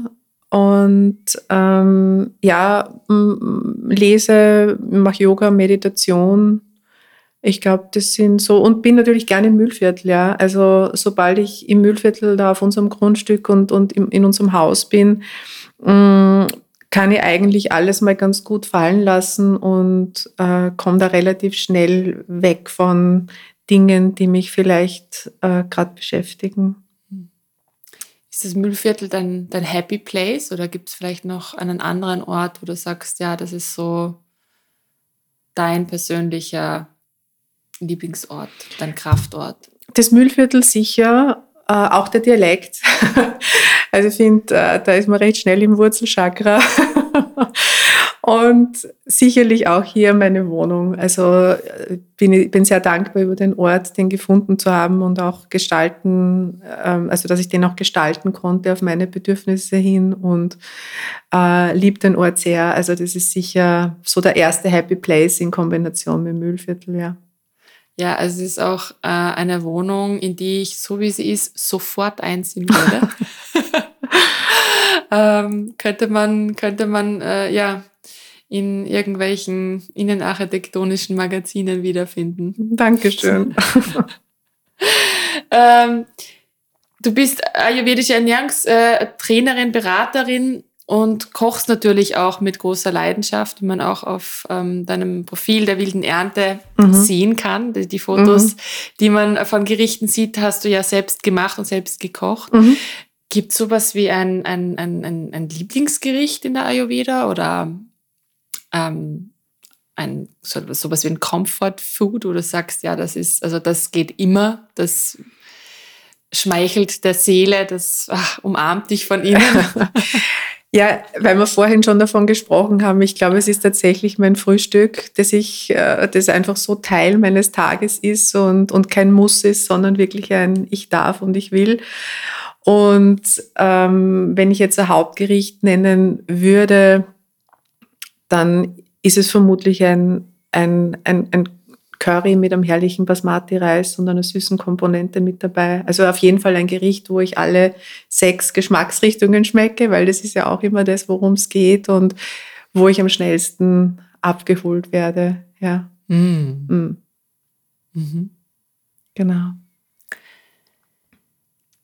und ähm, ja, lese, mache Yoga, Meditation, ich glaube, das sind so, und bin natürlich gerne im Mühlviertel, ja. Also sobald ich im Mühlviertel da auf unserem Grundstück und, und im, in unserem Haus bin, mh, mm, kann ich eigentlich alles mal ganz gut fallen lassen und äh, komme da relativ schnell weg von Dingen, die mich vielleicht äh, gerade beschäftigen. Ist das Mühlviertel dein, dein Happy Place oder gibt es vielleicht noch einen anderen Ort, wo du sagst, ja, das ist so dein persönlicher Lieblingsort, dein Kraftort? Das Mühlviertel sicher, äh, auch der Dialekt. also ich finde, äh, da ist man recht schnell im Wurzelchakra. Und sicherlich auch hier meine Wohnung. Also äh, bin ich bin sehr dankbar über den Ort, den gefunden zu haben und auch gestalten, ähm, also dass ich den auch gestalten konnte auf meine Bedürfnisse hin und äh, liebe den Ort sehr. Also das ist sicher so der erste Happy Place in Kombination mit Mühlviertel, ja. Ja, also es ist auch äh, eine Wohnung, in die ich, so wie sie ist, sofort einziehen würde. ähm, könnte man, könnte man äh, ja in irgendwelchen innenarchitektonischen Magazinen wiederfinden. Dankeschön. ähm, du bist ayurvedische Ernährungstrainerin, Beraterin und kochst natürlich auch mit großer Leidenschaft, wie man auch auf ähm, deinem Profil der wilden Ernte mhm. sehen kann. Die, die Fotos, mhm. die man von Gerichten sieht, hast du ja selbst gemacht und selbst gekocht. Mhm. Gibt es sowas wie ein, ein, ein, ein, ein Lieblingsgericht in der Ayurveda oder ähm, ein, so, sowas wie ein Comfort Food, wo du sagst, ja, das ist, also das geht immer, das schmeichelt der Seele, das ach, umarmt dich von innen? Ja, weil wir vorhin schon davon gesprochen haben, ich glaube, es ist tatsächlich mein Frühstück, dass ich, äh, das einfach so Teil meines Tages ist und, und kein Muss ist, sondern wirklich ein Ich darf und ich will. Und ähm, wenn ich jetzt ein Hauptgericht nennen würde, dann ist es vermutlich ein, ein, ein, ein Curry mit einem herrlichen Basmati-Reis und einer süßen Komponente mit dabei. Also auf jeden Fall ein Gericht, wo ich alle sechs Geschmacksrichtungen schmecke, weil das ist ja auch immer das, worum es geht und wo ich am schnellsten abgeholt werde. Ja. Mm. Mm. Mhm. Genau.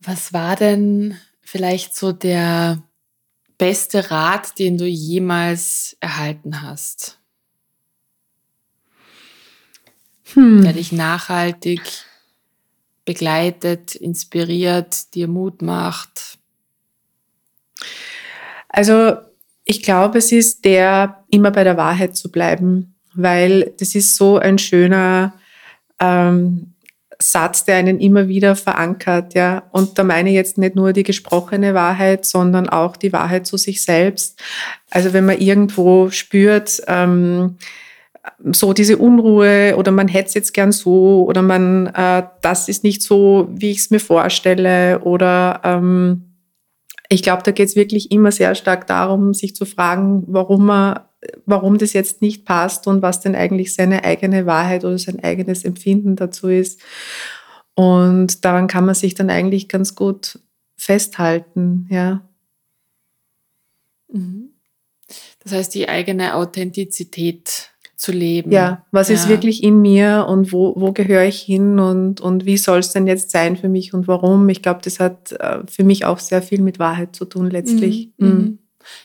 Was war denn vielleicht so der beste Rat, den du jemals erhalten hast? Hm. der dich nachhaltig begleitet, inspiriert, dir Mut macht? Also ich glaube, es ist der, immer bei der Wahrheit zu bleiben, weil das ist so ein schöner ähm, Satz, der einen immer wieder verankert, ja. Und da meine ich jetzt nicht nur die gesprochene Wahrheit, sondern auch die Wahrheit zu sich selbst. Also wenn man irgendwo spürt, ähm, so diese Unruhe oder man hätte es jetzt gern so oder man, äh, das ist nicht so, wie ich es mir vorstelle oder ähm, ich glaube, da geht es wirklich immer sehr stark darum, sich zu fragen, warum man, warum das jetzt nicht passt und was denn eigentlich seine eigene Wahrheit oder sein eigenes Empfinden dazu ist. Und daran kann man sich dann eigentlich ganz gut festhalten, ja. Mhm. Das heißt, die eigene Authentizität zu leben. Ja, was ja. ist wirklich in mir und wo, wo gehöre ich hin und, und wie soll es denn jetzt sein für mich und warum? Ich glaube, das hat äh, für mich auch sehr viel mit Wahrheit zu tun letztlich. Mhm. Mhm.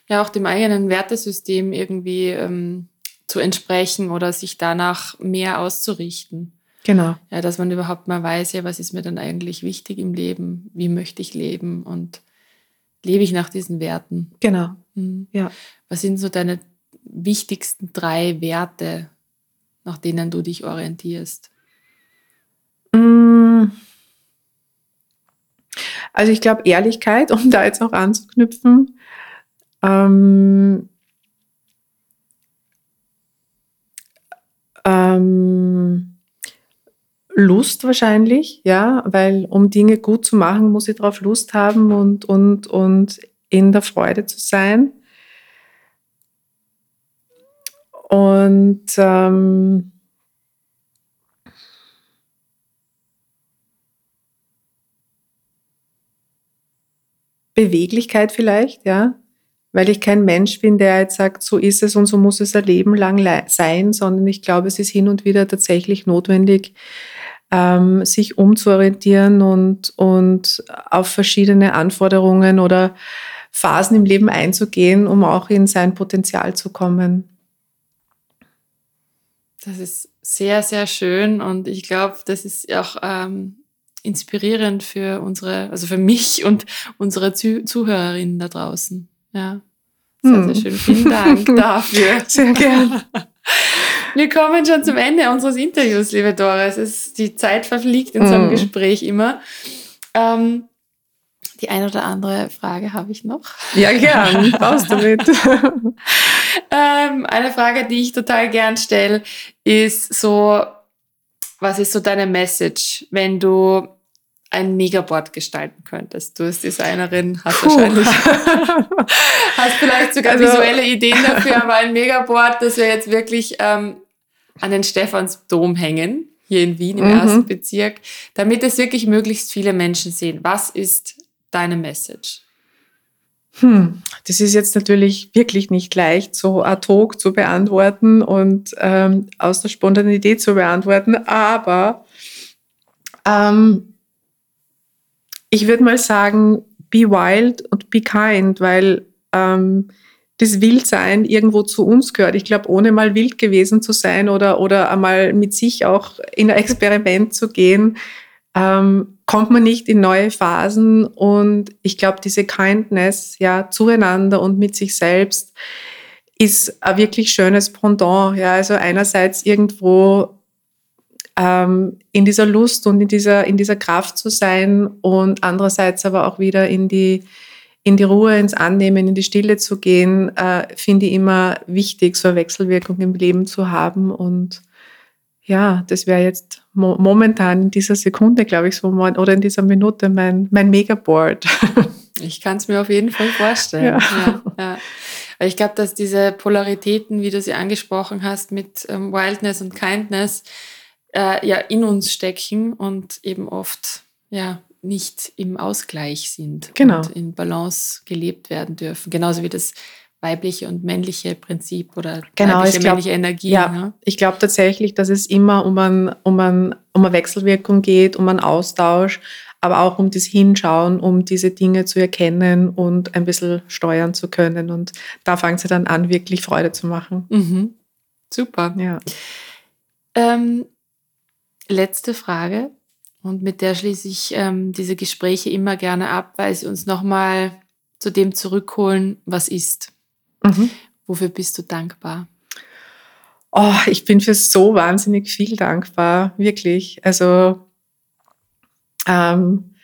Ja, auch dem eigenen Wertesystem irgendwie ähm, zu entsprechen oder sich danach mehr auszurichten. Genau. Ja, dass man überhaupt mal weiß, ja, was ist mir dann eigentlich wichtig im Leben? Wie möchte ich leben? Und lebe ich nach diesen Werten? Genau. Mhm. Ja. Was sind so deine wichtigsten drei Werte, nach denen du dich orientierst? Mm. Also ich glaube Ehrlichkeit, um da jetzt auch anzuknüpfen. Ähm, ähm, Lust wahrscheinlich, ja, weil um Dinge gut zu machen, muss ich darauf Lust haben und, und, und in der Freude zu sein. Und ähm, Beweglichkeit vielleicht, ja, weil ich kein Mensch bin, der jetzt sagt, so ist es und so muss es ein Leben lang sein, sondern ich glaube, es ist hin und wieder tatsächlich notwendig, ähm, sich umzuorientieren und, und auf verschiedene Anforderungen oder Phasen im Leben einzugehen, um auch in sein Potenzial zu kommen. Das ist sehr, sehr schön und ich glaube, das ist auch ähm, inspirierend für unsere, also für mich und unsere Zuh Zuhörerinnen da draußen. Ja. Sehr, hm. sehr schön. Vielen Dank dafür. Sehr gerne. Wir kommen schon zum Ende unseres Interviews, liebe Doris. Es, die Zeit verfliegt in so einem mm. Gespräch immer. Ähm, die eine oder andere Frage habe ich noch. Ja, gern. Brauchst du mit. Ähm, eine Frage, die ich total gern stelle, ist so, was ist so deine Message, wenn du ein Megaboard gestalten könntest. Du als Designerin hast Puh. wahrscheinlich hast vielleicht sogar also, visuelle Ideen dafür, aber ein Megaboard, das wir jetzt wirklich ähm, an den Stephansdom hängen, hier in Wien im mhm. ersten Bezirk, damit es wirklich möglichst viele Menschen sehen. Was ist deine Message? Hm, das ist jetzt natürlich wirklich nicht leicht, so ad hoc zu beantworten und ähm, aus der Spontanität zu beantworten, aber ähm, ich würde mal sagen, be wild und be kind, weil ähm, das Wildsein irgendwo zu uns gehört. Ich glaube, ohne mal wild gewesen zu sein oder, oder einmal mit sich auch in ein Experiment zu gehen, ähm, kommt man nicht in neue Phasen. Und ich glaube, diese Kindness ja zueinander und mit sich selbst ist ein wirklich schönes Pendant. Ja, also einerseits irgendwo ähm, in dieser Lust und in dieser, in dieser Kraft zu sein und andererseits aber auch wieder in die, in die Ruhe, ins Annehmen, in die Stille zu gehen, äh, finde ich immer wichtig, so eine Wechselwirkung im Leben zu haben. Und ja, das wäre jetzt mo momentan in dieser Sekunde, glaube ich, so oder in dieser Minute mein, mein Megaboard. Ich kann es mir auf jeden Fall vorstellen. Ja. Ja, ja. Ich glaube, dass diese Polaritäten, wie du sie angesprochen hast, mit ähm, Wildness und Kindness, äh, ja in uns stecken und eben oft ja nicht im Ausgleich sind genau. und in Balance gelebt werden dürfen. Genauso wie das weibliche und männliche Prinzip oder genau, weibliche, glaub, männliche Energie. Ja, ne? ich glaube tatsächlich, dass es immer um, ein, um, ein, um eine Wechselwirkung geht, um einen Austausch, aber auch um das Hinschauen, um diese Dinge zu erkennen und ein bisschen steuern zu können. Und da fängt sie dann an, wirklich Freude zu machen. Mhm. Super. Ja. Ähm, letzte Frage. Und mit der schließe ich ähm, diese Gespräche immer gerne ab, weil sie uns nochmal zu dem zurückholen, was ist. Mhm. Wofür bist du dankbar? Oh, ich bin für so wahnsinnig viel dankbar, wirklich. Also, ähm,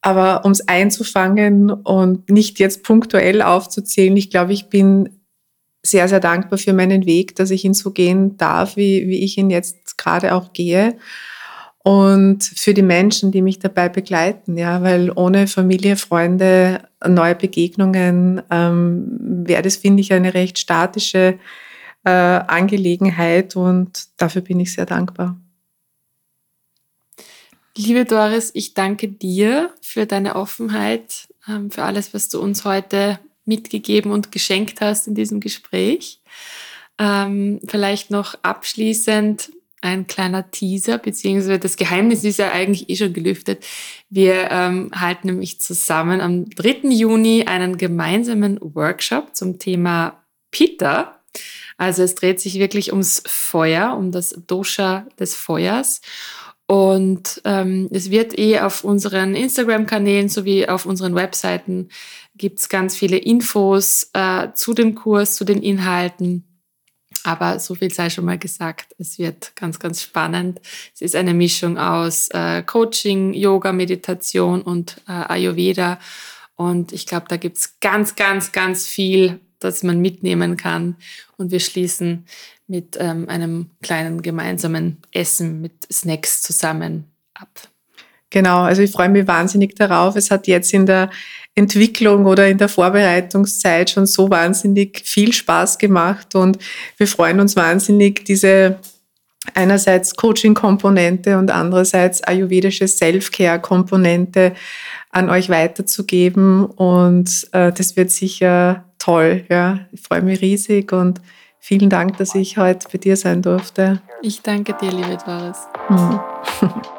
aber um es einzufangen und nicht jetzt punktuell aufzuzählen, ich glaube, ich bin sehr, sehr dankbar für meinen Weg, dass ich ihn so gehen darf, wie, wie ich ihn jetzt gerade auch gehe und für die Menschen, die mich dabei begleiten, ja, weil ohne Familie, Freunde, neue Begegnungen ähm, wäre das, finde ich, eine recht statische äh, Angelegenheit und dafür bin ich sehr dankbar. Liebe Doris, ich danke dir für deine Offenheit, ähm, für alles, was du uns heute mitgegeben und geschenkt hast in diesem Gespräch. Ähm, vielleicht noch abschließend ein kleiner Teaser, beziehungsweise das Geheimnis ist ja eigentlich eh schon gelüftet. Wir ähm, halten nämlich zusammen am 3. Juni einen gemeinsamen Workshop zum Thema Pitta. Also es dreht sich wirklich ums Feuer, um das Dosha des Feuers. Und ähm, es wird eh auf unseren Instagram-Kanälen sowie auf unseren Webseiten gibt es ganz viele Infos äh, zu dem Kurs, zu den Inhalten. Aber so viel sei schon mal gesagt, es wird ganz, ganz spannend. Es ist eine Mischung aus äh, Coaching, Yoga, Meditation und äh, Ayurveda. Und ich glaube, da gibt es ganz, ganz, ganz viel, das man mitnehmen kann. Und wir schließen mit ähm, einem kleinen gemeinsamen Essen mit Snacks zusammen ab. Genau, also ich freue mich wahnsinnig darauf. Es hat jetzt in der Entwicklung oder in der Vorbereitungszeit schon so wahnsinnig viel Spaß gemacht und wir freuen uns wahnsinnig, diese einerseits Coaching-Komponente und andererseits ayurvedische Self-Care-Komponente an euch weiterzugeben und äh, das wird sicher toll. Ja. Ich freue mich riesig und vielen Dank, dass ich heute bei dir sein durfte. Ich danke dir, liebe Doris. Mhm.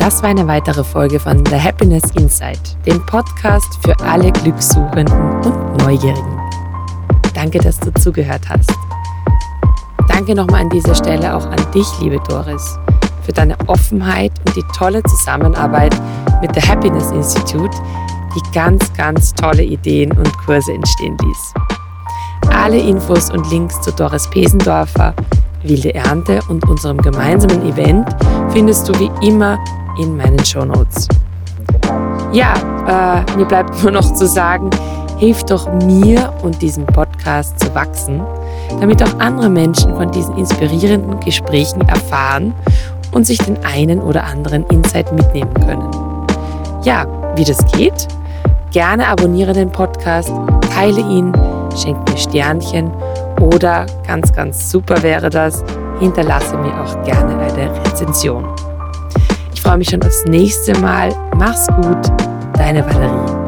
Das war eine weitere Folge von The Happiness Insight, dem Podcast für alle Glückssuchenden und Neugierigen. Danke, dass du zugehört hast. Danke nochmal an dieser Stelle auch an dich, liebe Doris, für deine Offenheit und die tolle Zusammenarbeit mit The Happiness Institute, die ganz, ganz tolle Ideen und Kurse entstehen ließ. Alle Infos und Links zu Doris Pesendorfer, Wilde Ernte und unserem gemeinsamen Event findest du wie immer in meinen Shownotes. Ja, äh, mir bleibt nur noch zu sagen, hilf doch mir und diesem Podcast zu wachsen, damit auch andere Menschen von diesen inspirierenden Gesprächen erfahren und sich den einen oder anderen Insight mitnehmen können. Ja, wie das geht? Gerne abonniere den Podcast, teile ihn, schenk mir Sternchen oder ganz, ganz super wäre das, hinterlasse mir auch gerne eine Rezension. Ich freue mich schon aufs nächste Mal. Mach's gut, deine Valerie.